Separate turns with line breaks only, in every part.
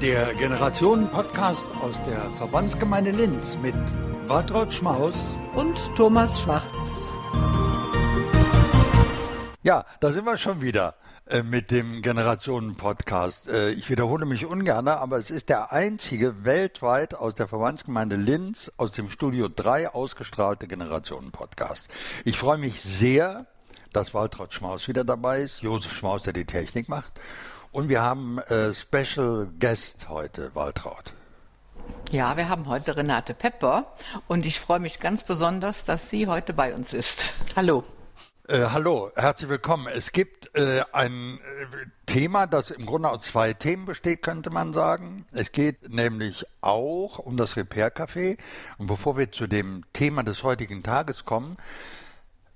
Der Generationen-Podcast aus der Verbandsgemeinde Linz mit Waltraud Schmaus
und Thomas Schwarz.
Ja, da sind wir schon wieder äh, mit dem Generationen-Podcast. Äh, ich wiederhole mich ungern, aber es ist der einzige weltweit aus der Verbandsgemeinde Linz aus dem Studio 3 ausgestrahlte Generationen-Podcast. Ich freue mich sehr, dass Waltraud Schmaus wieder dabei ist, Josef Schmaus, der die Technik macht. Und wir haben äh, Special Guest heute, Waltraud.
Ja, wir haben heute Renate Pepper und ich freue mich ganz besonders, dass sie heute bei uns ist. Hallo.
Äh, hallo, herzlich willkommen. Es gibt äh, ein äh, Thema, das im Grunde aus zwei Themen besteht, könnte man sagen. Es geht nämlich auch um das Repair Café. Und bevor wir zu dem Thema des heutigen Tages kommen,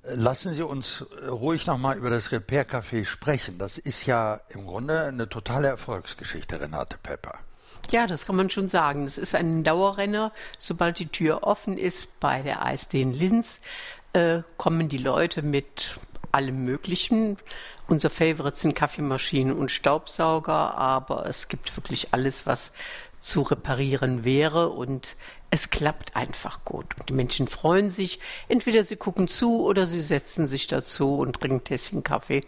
Lassen Sie uns äh, ruhig nochmal über das Repair Café sprechen. Das ist ja im Grunde eine totale Erfolgsgeschichte, Renate Pepper.
Ja, das kann man schon sagen. Es ist ein Dauerrenner. Sobald die Tür offen ist bei der ASD in Linz, äh, kommen die Leute mit allem Möglichen. Unser Favorite sind Kaffeemaschinen und Staubsauger, aber es gibt wirklich alles, was zu reparieren wäre und es klappt einfach gut. Und die Menschen freuen sich. Entweder sie gucken zu oder sie setzen sich dazu und trinken ein Tässchen Kaffee.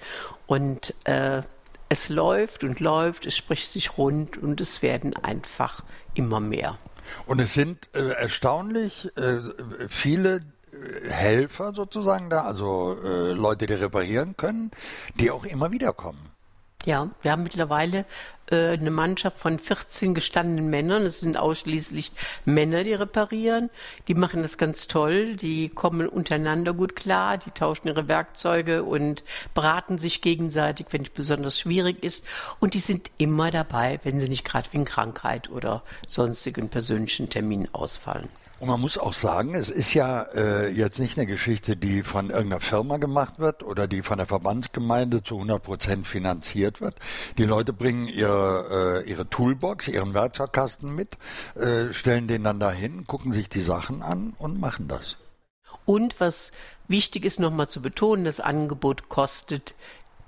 Und äh, es läuft und läuft, es spricht sich rund und es werden einfach immer mehr.
Und es sind äh, erstaunlich äh, viele äh, Helfer sozusagen da, also äh, Leute, die reparieren können, die auch immer wieder kommen.
Ja, wir haben mittlerweile eine Mannschaft von 14 gestandenen Männern. Es sind ausschließlich Männer, die reparieren. Die machen das ganz toll. Die kommen untereinander gut klar. Die tauschen ihre Werkzeuge und beraten sich gegenseitig, wenn es besonders schwierig ist. Und die sind immer dabei, wenn sie nicht gerade wegen Krankheit oder sonstigen persönlichen Terminen ausfallen.
Und man muss auch sagen, es ist ja äh, jetzt nicht eine Geschichte, die von irgendeiner Firma gemacht wird oder die von der Verbandsgemeinde zu 100 Prozent finanziert wird. Die Leute bringen ihre, äh, ihre Toolbox, ihren Werkzeugkasten mit, äh, stellen den dann dahin, gucken sich die Sachen an und machen das.
Und was wichtig ist nochmal zu betonen, das Angebot kostet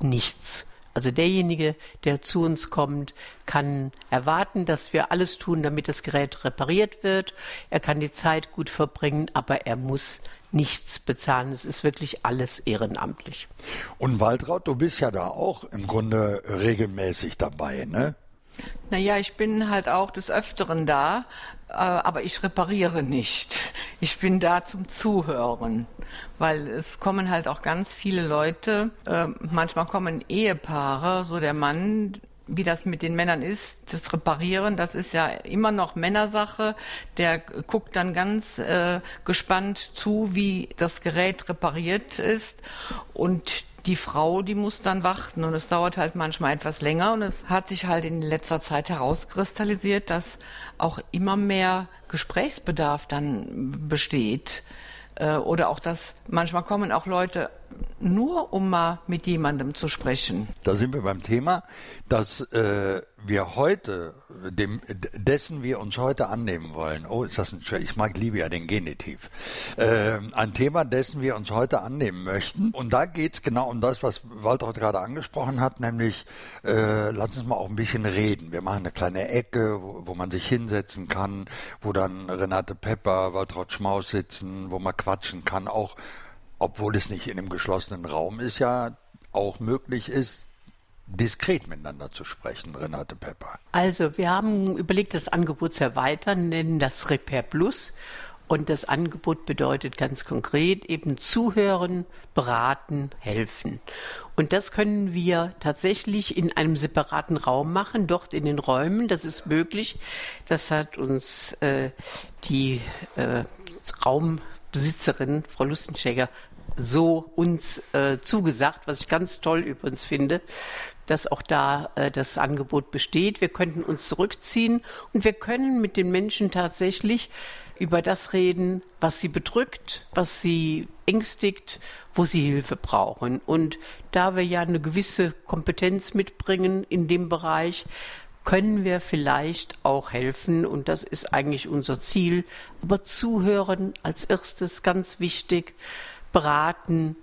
nichts. Also derjenige, der zu uns kommt, kann erwarten, dass wir alles tun, damit das Gerät repariert wird. Er kann die Zeit gut verbringen, aber er muss nichts bezahlen. Es ist wirklich alles ehrenamtlich.
Und Waltraud, du bist ja da auch im Grunde regelmäßig dabei, ne?
Naja, ich bin halt auch des Öfteren da, äh, aber ich repariere nicht. Ich bin da zum Zuhören, weil es kommen halt auch ganz viele Leute. Äh, manchmal kommen Ehepaare, so der Mann, wie das mit den Männern ist, das Reparieren, das ist ja immer noch Männersache. Der guckt dann ganz äh, gespannt zu, wie das Gerät repariert ist. Und die Frau, die muss dann warten. Und es dauert halt manchmal etwas länger. Und es hat sich halt in letzter Zeit herauskristallisiert, dass auch immer mehr Gesprächsbedarf dann besteht. Äh, oder auch, dass manchmal kommen auch Leute nur, um mal mit jemandem zu sprechen.
Da sind wir beim Thema, dass äh, wir heute, dem, dessen wir uns heute annehmen wollen, oh, ist das ein, ich mag, liebe ja den Genitiv, äh, ein Thema, dessen wir uns heute annehmen möchten. Und da geht es genau um das, was Walter gerade angesprochen hat, nämlich, äh, lass uns mal auch ein bisschen reden. Wir machen eine kleine Ecke, wo, wo man sich hinsetzen kann, wo dann Renate Pepper, Waltraud Schmaus sitzen, wo man quatschen kann, auch obwohl es nicht in einem geschlossenen Raum ist, ja auch möglich ist, diskret miteinander zu sprechen, Renate Pepper.
Also, wir haben überlegt, das Angebot zu erweitern, nennen das Repair Plus. Und das Angebot bedeutet ganz konkret eben zuhören, beraten, helfen. Und das können wir tatsächlich in einem separaten Raum machen, dort in den Räumen. Das ist möglich. Das hat uns äh, die äh, Raumbesitzerin, Frau Lustenschegger, so uns äh, zugesagt, was ich ganz toll übrigens finde, dass auch da äh, das Angebot besteht. Wir könnten uns zurückziehen und wir können mit den Menschen tatsächlich über das reden, was sie bedrückt, was sie ängstigt, wo sie Hilfe brauchen. Und da wir ja eine gewisse Kompetenz mitbringen in dem Bereich, können wir vielleicht auch helfen und das ist eigentlich unser Ziel. Aber zuhören als erstes ganz wichtig beraten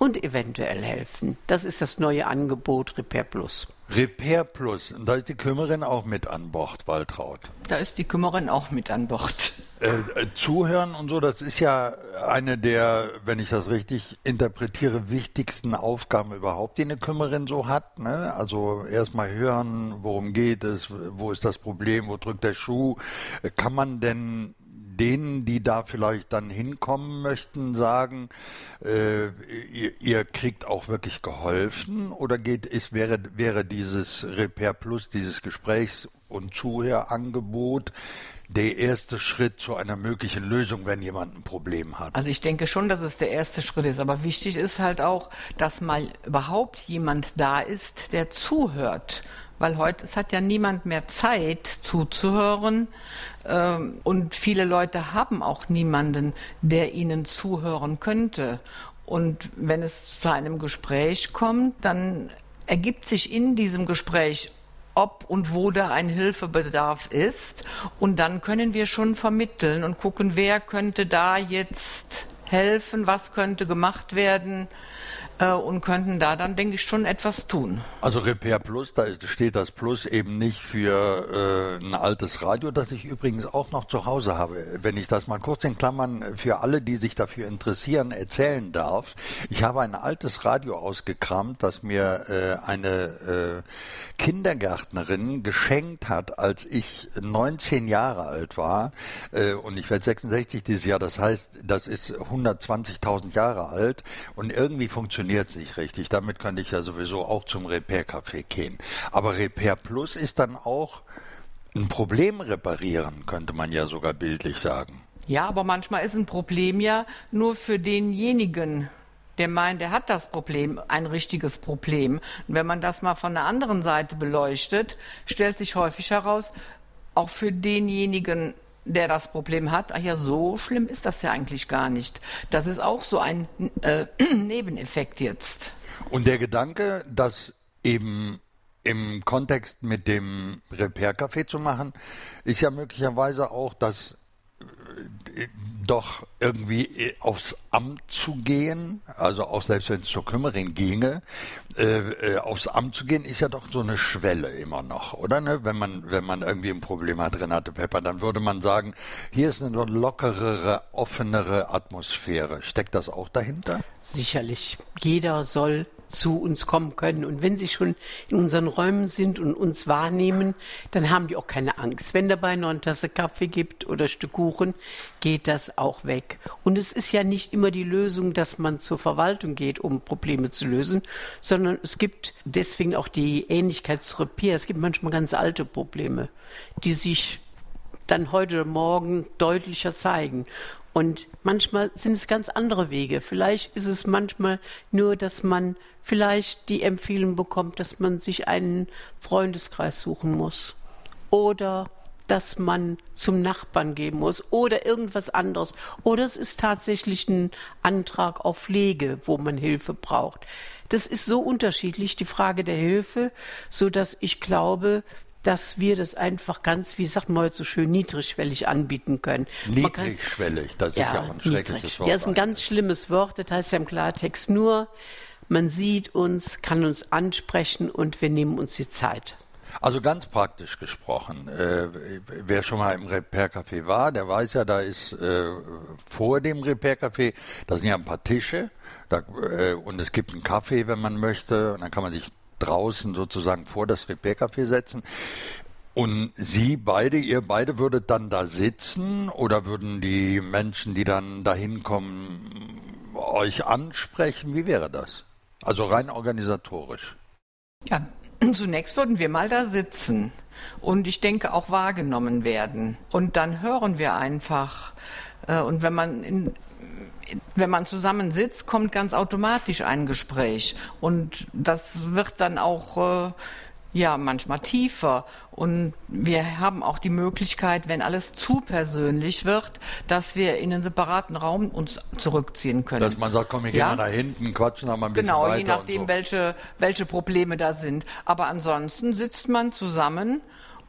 und eventuell helfen. Das ist das neue Angebot Repair Plus.
Repair Plus, und da ist die Kümmerin auch mit an Bord, Waltraud.
Da ist die Kümmerin auch mit an Bord.
Äh, äh, zuhören und so, das ist ja eine der, wenn ich das richtig interpretiere, wichtigsten Aufgaben überhaupt, die eine Kümmerin so hat. Ne? Also erstmal hören, worum geht es, wo ist das Problem, wo drückt der Schuh. Kann man denn denen, die da vielleicht dann hinkommen möchten, sagen, äh, ihr, ihr, kriegt auch wirklich geholfen oder geht es wäre wäre dieses Repair Plus, dieses Gesprächs- und Zuhörangebot der erste Schritt zu einer möglichen Lösung, wenn jemand ein Problem hat?
Also ich denke schon, dass es der erste Schritt ist. Aber wichtig ist halt auch, dass mal überhaupt jemand da ist, der zuhört weil heute es hat ja niemand mehr Zeit zuzuhören ähm, und viele Leute haben auch niemanden, der ihnen zuhören könnte. Und wenn es zu einem Gespräch kommt, dann ergibt sich in diesem Gespräch ob und wo da ein Hilfebedarf ist. Und dann können wir schon vermitteln und gucken, wer könnte da jetzt helfen, was könnte gemacht werden äh, und könnten da dann, denke ich, schon etwas tun.
Also Repair Plus, da ist, steht das Plus eben nicht für äh, ein altes Radio, das ich übrigens auch noch zu Hause habe. Wenn ich das mal kurz in Klammern für alle, die sich dafür interessieren, erzählen darf. Ich habe ein altes Radio ausgekramt, das mir äh, eine äh, Kindergärtnerin geschenkt hat, als ich 19 Jahre alt war. Äh, und ich werde 66 dieses Jahr, das heißt, das ist 120.000 Jahre alt und irgendwie funktioniert funktioniert nicht richtig. Damit könnte ich ja sowieso auch zum Repair-Café gehen. Aber Repair Plus ist dann auch ein Problem reparieren, könnte man ja sogar bildlich sagen.
Ja, aber manchmal ist ein Problem ja nur für denjenigen, der meint, der hat das Problem, ein richtiges Problem. Und wenn man das mal von der anderen Seite beleuchtet, stellt sich häufig heraus, auch für denjenigen der das Problem hat, ach ja, so schlimm ist das ja eigentlich gar nicht. Das ist auch so ein äh, Nebeneffekt jetzt.
Und der Gedanke, das eben im Kontext mit dem Repair-Café zu machen, ist ja möglicherweise auch, dass doch irgendwie äh, aufs Amt zu gehen, also auch selbst wenn es zur Kümmerin ginge, äh, äh, aufs Amt zu gehen, ist ja doch so eine Schwelle immer noch, oder? Ne? Wenn man wenn man irgendwie ein Problem hat, Renate Pepper, dann würde man sagen, hier ist eine lockerere, offenere Atmosphäre. Steckt das auch dahinter?
Sicherlich. Jeder soll zu uns kommen können. Und wenn sie schon in unseren Räumen sind und uns wahrnehmen, dann haben die auch keine Angst. Wenn dabei noch eine Tasse Kaffee gibt oder ein Stück Kuchen, geht das auch weg. Und es ist ja nicht immer die Lösung, dass man zur Verwaltung geht, um Probleme zu lösen, sondern es gibt deswegen auch die Ähnlichkeit zu Repair. Es gibt manchmal ganz alte Probleme, die sich dann heute oder morgen deutlicher zeigen. Und manchmal sind es ganz andere Wege. Vielleicht ist es manchmal nur, dass man vielleicht die Empfehlung bekommt, dass man sich einen Freundeskreis suchen muss. Oder dass man zum Nachbarn gehen muss oder irgendwas anderes. Oder es ist tatsächlich ein Antrag auf Pflege, wo man Hilfe braucht. Das ist so unterschiedlich, die Frage der Hilfe, so dass ich glaube, dass wir das einfach ganz, wie sagt man heute so schön, niedrigschwellig anbieten können.
Niedrigschwellig, das ja, ist ja auch ein schreckliches Wort.
Ja, das ist ein ganz schlimmes Wort, das heißt ja im Klartext nur, man sieht uns, kann uns ansprechen und wir nehmen uns die Zeit.
Also ganz praktisch gesprochen, äh, wer schon mal im Repair-Café war, der weiß ja, da ist äh, vor dem Repair-Café, da sind ja ein paar Tische da, äh, und es gibt einen Kaffee, wenn man möchte, und dann kann man sich draußen sozusagen vor das Repair-Café setzen. Und Sie beide, ihr beide würdet dann da sitzen oder würden die Menschen, die dann da hinkommen, euch ansprechen? Wie wäre das? Also rein organisatorisch.
Ja, zunächst würden wir mal da sitzen und ich denke auch wahrgenommen werden. Und dann hören wir einfach. Äh, und wenn man in, wenn man zusammen sitzt, kommt ganz automatisch ein Gespräch. Und das wird dann auch äh, ja manchmal tiefer. Und wir haben auch die Möglichkeit, wenn alles zu persönlich wird, dass wir in einen separaten Raum uns zurückziehen können.
Dass man sagt, komm, wir gehen ja? mal da hinten, quatschen noch mal ein bisschen
genau,
weiter.
Genau, je nachdem,
so.
welche, welche Probleme da sind. Aber ansonsten sitzt man zusammen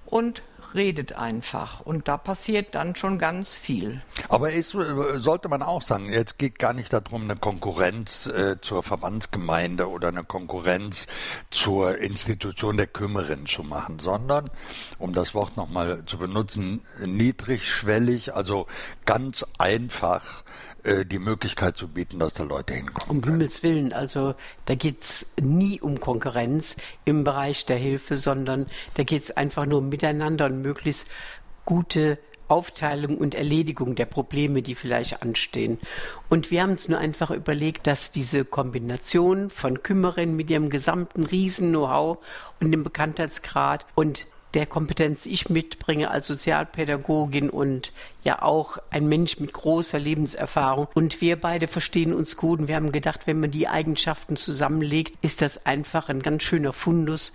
und redet einfach. Und da passiert dann schon ganz viel.
Aber ist, sollte man auch sagen, jetzt geht gar nicht darum, eine Konkurrenz äh, zur Verbandsgemeinde oder eine Konkurrenz zur Institution der Kümmerin zu machen, sondern, um das Wort nochmal zu benutzen, niedrigschwellig, also ganz einfach die Möglichkeit zu bieten, dass da Leute hinkommen.
Um können. Himmels Willen, also da geht es nie um Konkurrenz im Bereich der Hilfe, sondern da geht es einfach nur um Miteinander und möglichst gute Aufteilung und Erledigung der Probleme, die vielleicht anstehen. Und wir haben uns nur einfach überlegt, dass diese Kombination von Kümmerin mit ihrem gesamten Riesen-Know-how und dem Bekanntheitsgrad und der Kompetenz, ich mitbringe als Sozialpädagogin und ja auch ein Mensch mit großer Lebenserfahrung. Und wir beide verstehen uns gut und wir haben gedacht, wenn man die Eigenschaften zusammenlegt, ist das einfach ein ganz schöner Fundus,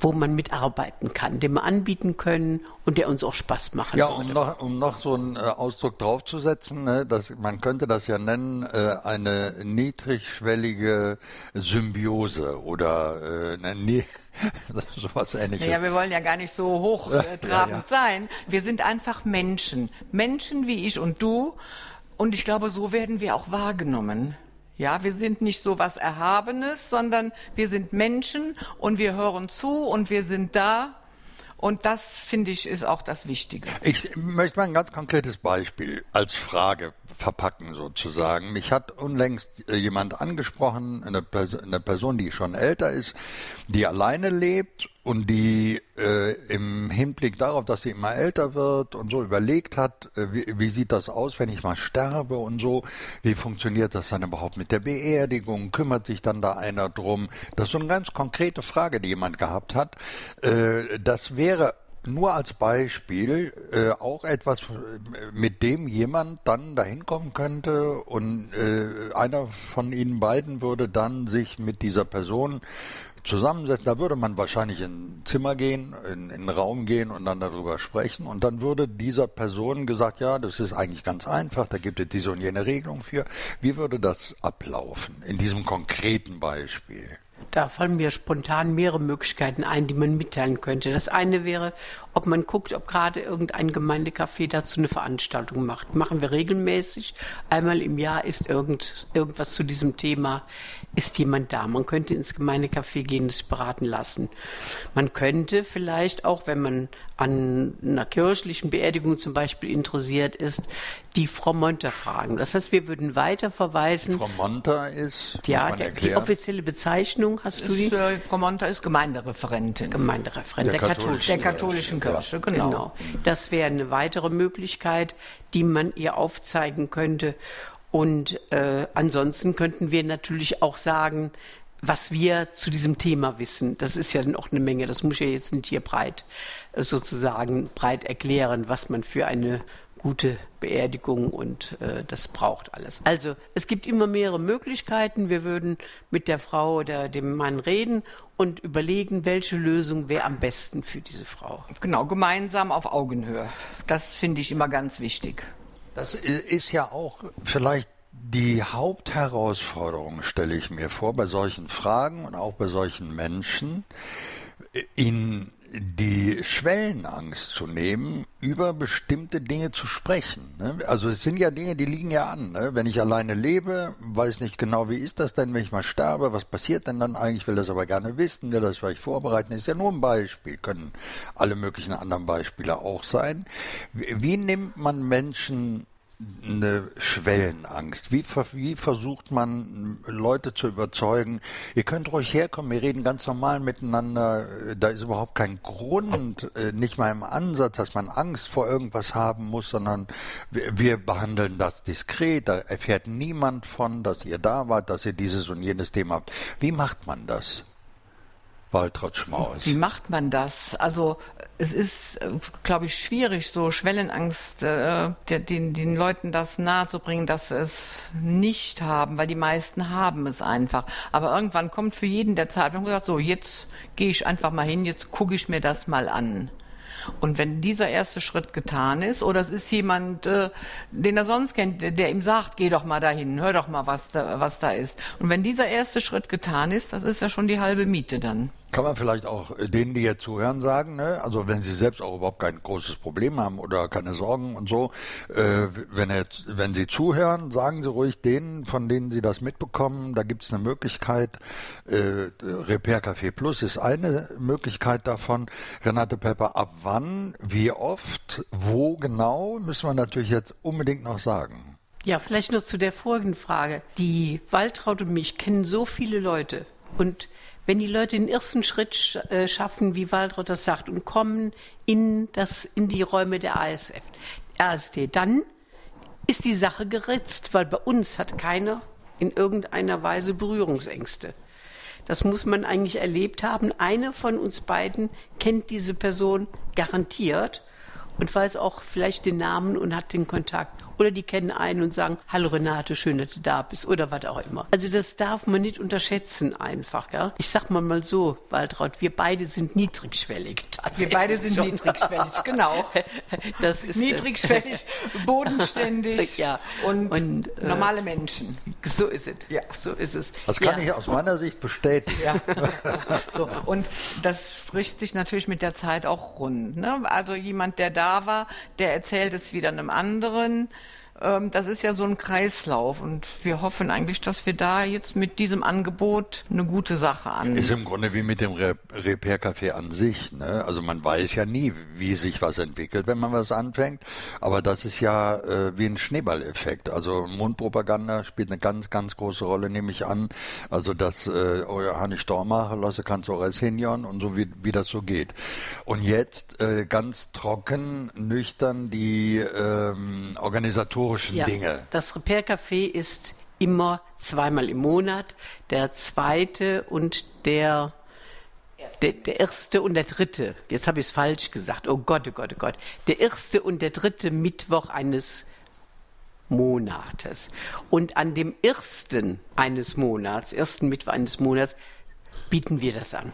wo man mitarbeiten kann, den wir anbieten können und der uns auch Spaß macht.
Ja, um noch, um noch so einen äh, Ausdruck draufzusetzen, ne, dass, man könnte das ja nennen, äh, eine niedrigschwellige Symbiose oder äh, eine
sowas ähnliches. Ja, wir wollen ja gar nicht so hochtrabend ja, ja. sein. Wir sind einfach Menschen. Menschen wie ich und du. Und ich glaube, so werden wir auch wahrgenommen. Ja, wir sind nicht so was Erhabenes, sondern wir sind Menschen und wir hören zu und wir sind da. Und das, finde ich, ist auch das Wichtige.
Ich möchte mal ein ganz konkretes Beispiel als Frage verpacken sozusagen. Mich hat unlängst äh, jemand angesprochen, eine, Person, eine Person, die schon älter ist, die alleine lebt und die äh, im Hinblick darauf, dass sie immer älter wird und so überlegt hat, äh, wie, wie sieht das aus, wenn ich mal sterbe und so, wie funktioniert das dann überhaupt mit der Beerdigung, kümmert sich dann da einer drum? Das ist so eine ganz konkrete Frage, die jemand gehabt hat. Äh, das wäre nur als Beispiel äh, auch etwas, mit dem jemand dann dahin kommen könnte und äh, einer von Ihnen beiden würde dann sich mit dieser Person zusammensetzen. Da würde man wahrscheinlich in ein Zimmer gehen, in, in einen Raum gehen und dann darüber sprechen. Und dann würde dieser Person gesagt, ja, das ist eigentlich ganz einfach, da gibt es diese und jene Regelung für. Wie würde das ablaufen in diesem konkreten Beispiel?
Da fallen mir spontan mehrere Möglichkeiten ein, die man mitteilen könnte. Das eine wäre, ob man guckt, ob gerade irgendein Gemeindecafé dazu eine Veranstaltung macht. Machen wir regelmäßig. Einmal im Jahr ist irgend, irgendwas zu diesem Thema, ist jemand da. Man könnte ins Gemeindecafé gehen, es beraten lassen. Man könnte vielleicht auch, wenn man an einer kirchlichen Beerdigung zum Beispiel interessiert ist, die Frau Monter fragen. Das heißt, wir würden weiter verweisen.
Frau Monter ist,
ja, der, die offizielle Bezeichnung hast du die?
äh, Frau Monter ist Gemeindereferentin.
Gemeindereferentin
der, der, katholischen, der katholischen Kirche, genau. genau.
Das wäre eine weitere Möglichkeit, die man ihr aufzeigen könnte. Und äh, ansonsten könnten wir natürlich auch sagen, was wir zu diesem Thema wissen. Das ist ja noch eine Menge. Das muss ich ja jetzt nicht hier breit äh, sozusagen breit erklären, was man für eine gute Beerdigung und äh, das braucht alles. Also es gibt immer mehrere Möglichkeiten. Wir würden mit der Frau oder dem Mann reden und überlegen, welche Lösung wäre am besten für diese Frau.
Genau, gemeinsam auf Augenhöhe. Das finde ich immer ganz wichtig.
Das ist ja auch vielleicht die Hauptherausforderung, stelle ich mir vor, bei solchen Fragen und auch bei solchen Menschen, in die Schwellenangst zu nehmen, über bestimmte Dinge zu sprechen. Ne? Also es sind ja Dinge, die liegen ja an. Ne? Wenn ich alleine lebe, weiß nicht genau, wie ist das denn, wenn ich mal sterbe, was passiert denn dann eigentlich, will das aber gerne wissen, will das vielleicht vorbereiten, ist ja nur ein Beispiel, können alle möglichen anderen Beispiele auch sein. Wie, wie nimmt man Menschen eine Schwellenangst? Wie, wie, versucht man Leute zu überzeugen, ihr könnt ruhig herkommen, wir reden ganz normal miteinander, da ist überhaupt kein Grund, äh, nicht mal im Ansatz, dass man Angst vor irgendwas haben muss, sondern wir, behandeln das diskret, da erfährt niemand von, dass ihr da wart, dass ihr dieses und jenes Thema habt. Wie macht man das? Waltraud Schmaus.
Wie macht man das? Also es ist, äh, glaube ich, schwierig, so Schwellenangst äh, den, den Leuten das nahezubringen, dass sie es nicht haben, weil die meisten haben es einfach. Aber irgendwann kommt für jeden der Zeitpunkt und sagt, so, jetzt gehe ich einfach mal hin, jetzt gucke ich mir das mal an. Und wenn dieser erste Schritt getan ist, oder es ist jemand, äh, den er sonst kennt, der, der, ihm sagt, geh doch mal dahin, hör doch mal, was da, was da ist. Und wenn dieser erste Schritt getan ist, das ist ja schon die halbe Miete dann.
Kann man vielleicht auch äh, denen, die jetzt zuhören, sagen, ne? also wenn sie selbst auch überhaupt kein großes Problem haben oder keine Sorgen und so, äh, wenn, jetzt, wenn sie zuhören, sagen sie ruhig denen, von denen sie das mitbekommen, da gibt es eine Möglichkeit, äh, Repair Café Plus ist eine Möglichkeit davon. Renate Pepper, ab wann, wie oft, wo genau, müssen wir natürlich jetzt unbedingt noch sagen.
Ja, vielleicht nur zu der vorigen Frage. Die Waltraud und mich kennen so viele Leute und wenn die Leute den ersten Schritt äh, schaffen, wie Waltraud das sagt, und kommen in, das, in die Räume der ASF, ASD, dann ist die Sache geritzt, weil bei uns hat keiner in irgendeiner Weise Berührungsängste. Das muss man eigentlich erlebt haben. Eine von uns beiden kennt diese Person garantiert und weiß auch vielleicht den Namen und hat den Kontakt. Oder die kennen einen und sagen, hallo Renate, schön, dass du da bist oder was auch immer. Also das darf man nicht unterschätzen einfach. Ja? Ich sag mal mal so, Waltraud, wir beide sind niedrigschwellig.
Wir beide sind niedrigschwellig, genau.
Das ist,
niedrigschwellig, bodenständig ja. und, und äh, normale Menschen.
So ist es. Ja, so ist es.
Das kann ja. ich aus meiner Sicht bestätigen. Ja.
so, und das spricht sich natürlich mit der Zeit auch rund. Ne? Also jemand, der da war, der erzählt es wieder einem anderen das ist ja so ein Kreislauf und wir hoffen eigentlich, dass wir da jetzt mit diesem Angebot eine gute Sache an.
Ist im Grunde wie mit dem Repair Café an sich. Ne? Also man weiß ja nie, wie sich was entwickelt, wenn man was anfängt. Aber das ist ja äh, wie ein Schneeballeffekt. Also Mundpropaganda spielt eine ganz, ganz große Rolle, nehme ich an. Also das äh, euer Hanni Stormacher, Lasse Kanzores Hinjon und so wie, wie das so geht. Und jetzt äh, ganz trocken, nüchtern die ähm, Organisatoren historischen ja, Dinge.
Das Repair Café ist immer zweimal im Monat. Der zweite und der der, der, erste und der dritte, jetzt habe ich es falsch gesagt, oh Gott, oh Gott, oh Gott, der erste und der dritte Mittwoch eines Monates. Und an dem ersten eines Monats, ersten Mittwoch eines Monats, bieten wir das an.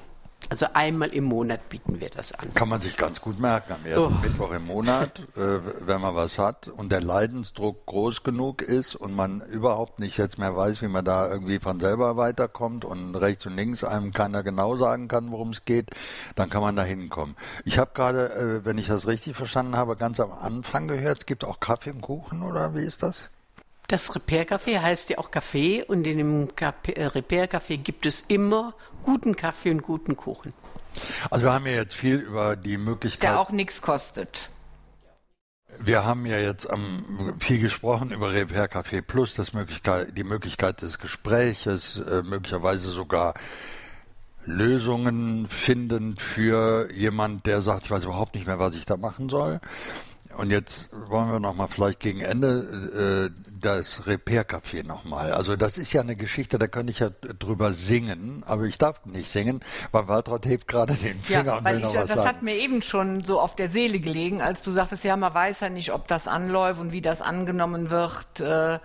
Also einmal im Monat bieten wir das an.
Kann man sich ganz gut merken. Am ersten oh. Mittwoch im Monat, äh, wenn man was hat und der Leidensdruck groß genug ist und man überhaupt nicht jetzt mehr weiß, wie man da irgendwie von selber weiterkommt und rechts und links einem keiner genau sagen kann, worum es geht, dann kann man da hinkommen. Ich habe gerade, äh, wenn ich das richtig verstanden habe, ganz am Anfang gehört, es gibt auch Kaffee und Kuchen oder wie ist das?
Das Repair-Café heißt ja auch Kaffee und in dem äh, Repair-Café gibt es immer guten Kaffee und guten Kuchen.
Also wir haben ja jetzt viel über die Möglichkeit...
Der auch nichts kostet.
Wir haben ja jetzt um, viel gesprochen über Repair Café Plus, das Möglichkeit, die Möglichkeit des Gespräches, äh, möglicherweise sogar Lösungen finden für jemand, der sagt, ich weiß überhaupt nicht mehr, was ich da machen soll. Und jetzt wollen wir noch mal vielleicht gegen Ende äh, das Repair-Café noch mal. Also das ist ja eine Geschichte, da könnte ich ja drüber singen, aber ich darf nicht singen, weil Waltraud hebt gerade den Finger ja, und will noch ich, was
das
sagen.
hat mir eben schon so auf der Seele gelegen, als du sagtest, ja, man weiß ja nicht, ob das anläuft und wie das angenommen wird. Äh,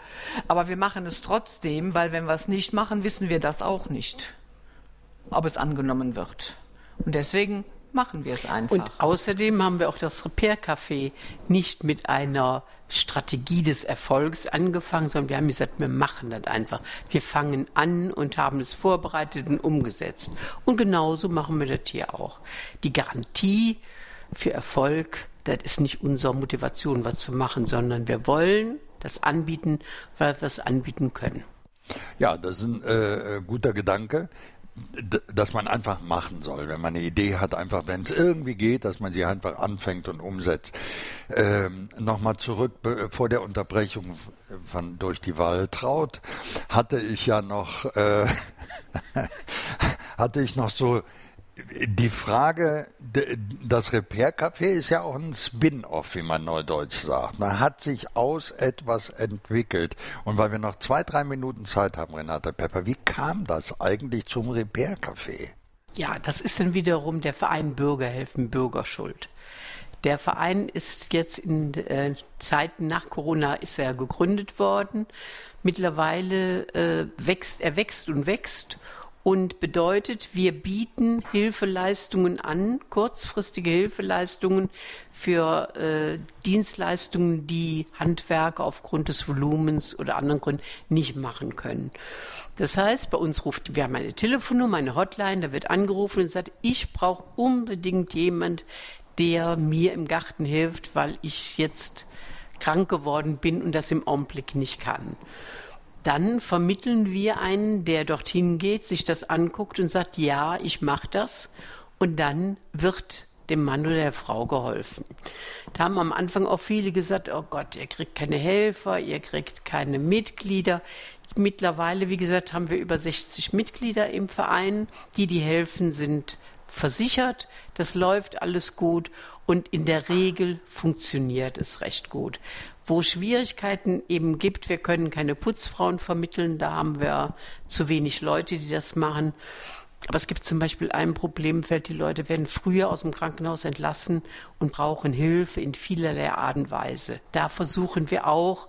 aber wir machen es trotzdem, weil wenn wir es nicht machen, wissen wir das auch nicht, ob es angenommen wird. Und deswegen machen wir es einfach.
Und außerdem haben wir auch das Repair-Café nicht mit einer Strategie des Erfolgs angefangen, sondern wir haben gesagt, wir machen das einfach. Wir fangen an und haben es vorbereitet und umgesetzt. Und genauso machen wir das hier auch. Die Garantie für Erfolg, das ist nicht unsere Motivation, was zu machen, sondern wir wollen das anbieten, weil wir es anbieten können.
Ja, das ist ein äh, guter Gedanke dass man einfach machen soll, wenn man eine Idee hat, einfach wenn es irgendwie geht, dass man sie einfach anfängt und umsetzt. Ähm, Nochmal zurück vor der Unterbrechung von durch die Waltraut hatte ich ja noch äh, hatte ich noch so die Frage, das Repair-Café ist ja auch ein Spin-off, wie man neudeutsch sagt. Man hat sich aus etwas entwickelt. Und weil wir noch zwei, drei Minuten Zeit haben, Renate Pepper, wie kam das eigentlich zum Repair-Café?
Ja, das ist dann wiederum der Verein Bürgerhelfen Bürgerschuld. Der Verein ist jetzt in äh, Zeiten nach Corona ist er gegründet worden. Mittlerweile äh, wächst er wächst und wächst und bedeutet, wir bieten Hilfeleistungen an, kurzfristige Hilfeleistungen für äh, Dienstleistungen, die Handwerker aufgrund des Volumens oder anderen Gründen nicht machen können. Das heißt, bei uns ruft, wir haben eine Telefonnummer, eine Hotline, da wird angerufen und sagt, ich brauche unbedingt jemand, der mir im Garten hilft, weil ich jetzt krank geworden bin und das im Augenblick nicht kann dann vermitteln wir einen, der dorthin geht, sich das anguckt und sagt, ja, ich mache das. Und dann wird dem Mann oder der Frau geholfen. Da haben am Anfang auch viele gesagt, oh Gott, ihr kriegt keine Helfer, ihr kriegt keine Mitglieder. Mittlerweile, wie gesagt, haben wir über 60 Mitglieder im Verein. Die, die helfen, sind versichert. Das läuft alles gut und in der Regel funktioniert es recht gut wo Schwierigkeiten eben gibt. Wir können keine Putzfrauen vermitteln, da haben wir zu wenig Leute, die das machen. Aber es gibt zum Beispiel ein Problemfeld, die Leute werden früher aus dem Krankenhaus entlassen und brauchen Hilfe in vielerlei Art und Weise. Da versuchen wir auch,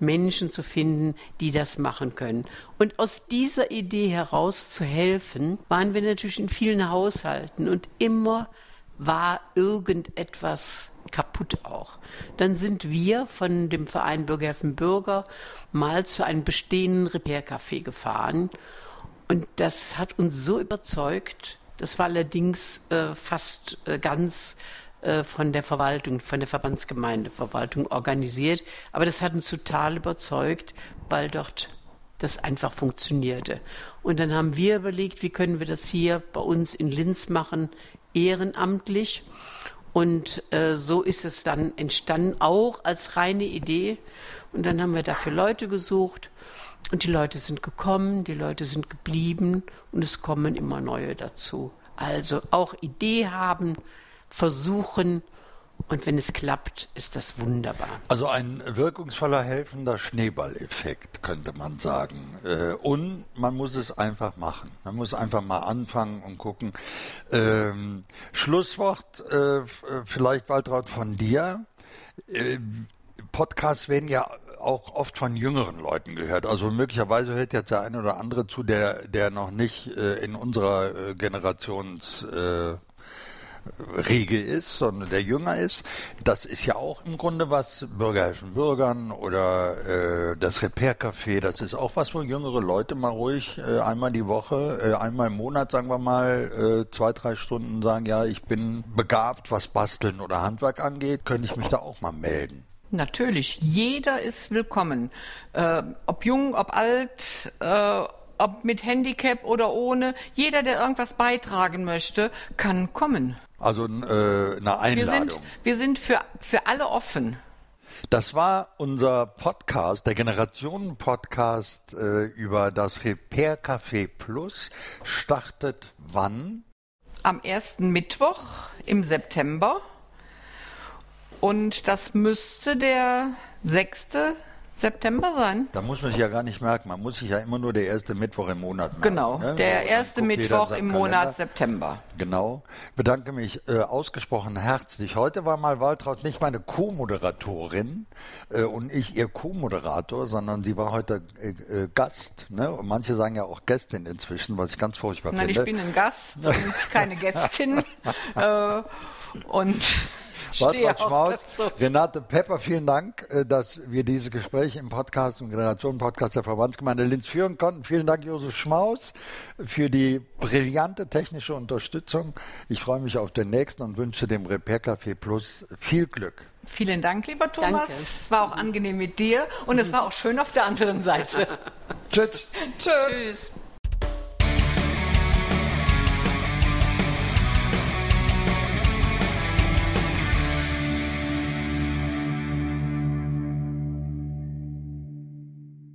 Menschen zu finden, die das machen können. Und aus dieser Idee heraus zu helfen, waren wir natürlich in vielen Haushalten und immer war irgendetwas kaputt auch. Dann sind wir von dem Verein Bürgerhelfen Bürger mal zu einem bestehenden Repair-Café gefahren. Und das hat uns so überzeugt. Das war allerdings äh, fast äh, ganz äh, von der Verwaltung, von der Verbandsgemeindeverwaltung organisiert. Aber das hat uns total überzeugt, weil dort das einfach funktionierte. Und dann haben wir überlegt, wie können wir das hier bei uns in Linz machen, ehrenamtlich. Und äh, so ist es dann entstanden, auch als reine Idee. Und dann haben wir dafür Leute gesucht. Und die Leute sind gekommen, die Leute sind geblieben und es kommen immer neue dazu. Also auch Idee haben, versuchen und wenn es klappt, ist das wunderbar.
Also ein wirkungsvoller, helfender Schneeballeffekt, könnte man sagen. Äh, und man muss es einfach machen. Man muss einfach mal anfangen und gucken. Ähm, Schlusswort äh, vielleicht, Waltraud, von dir. Äh, Podcasts werden ja auch oft von jüngeren Leuten gehört. Also möglicherweise hört jetzt der eine oder andere zu, der, der noch nicht in unserer Generations Riege ist, sondern der jünger ist. Das ist ja auch im Grunde was, Bürger Bürgern oder äh, das Repair-Café, das ist auch was, wo jüngere Leute mal ruhig äh, einmal die Woche, äh, einmal im Monat, sagen wir mal, äh, zwei, drei Stunden sagen, ja, ich bin begabt, was Basteln oder Handwerk angeht, könnte ich mich da auch mal melden.
Natürlich, jeder ist willkommen. Äh, ob jung, ob alt, äh, ob mit Handicap oder ohne. Jeder, der irgendwas beitragen möchte, kann kommen.
Also äh, eine Einladung.
Wir sind, wir sind für, für alle offen.
Das war unser Podcast, der Generationen-Podcast äh, über das Repair Café Plus. Startet wann?
Am ersten Mittwoch im September. Und das müsste der sechste September sein.
Da muss man sich ja gar nicht merken. Man muss sich ja immer nur der erste Mittwoch im Monat merken.
Genau, ne? der erste Mittwoch im Monat September.
Genau. Ich bedanke mich äh, ausgesprochen herzlich. Heute war mal Waltraud nicht meine Co-Moderatorin äh, und ich ihr Co-Moderator, sondern sie war heute äh, äh, Gast. Ne? Und manche sagen ja auch Gästin inzwischen, was ich ganz furchtbar
Nein,
finde.
Nein, ich bin ein Gast und keine Gästin. Äh, und
Schmaus, Renate Pepper, vielen Dank, äh, dass wir dieses Gespräch im Podcast, im Generationen-Podcast der Verbandsgemeinde Linz führen konnten. Vielen Dank, Josef Schmaus, für die brillante technische Unterstützung. Ich freue mich auf den nächsten und wünsche dem Repair Café Plus viel Glück.
Vielen Dank, lieber Thomas. Danke. Es war auch angenehm mit dir und es war auch schön auf der anderen Seite.
Tschüss.
Tschüss.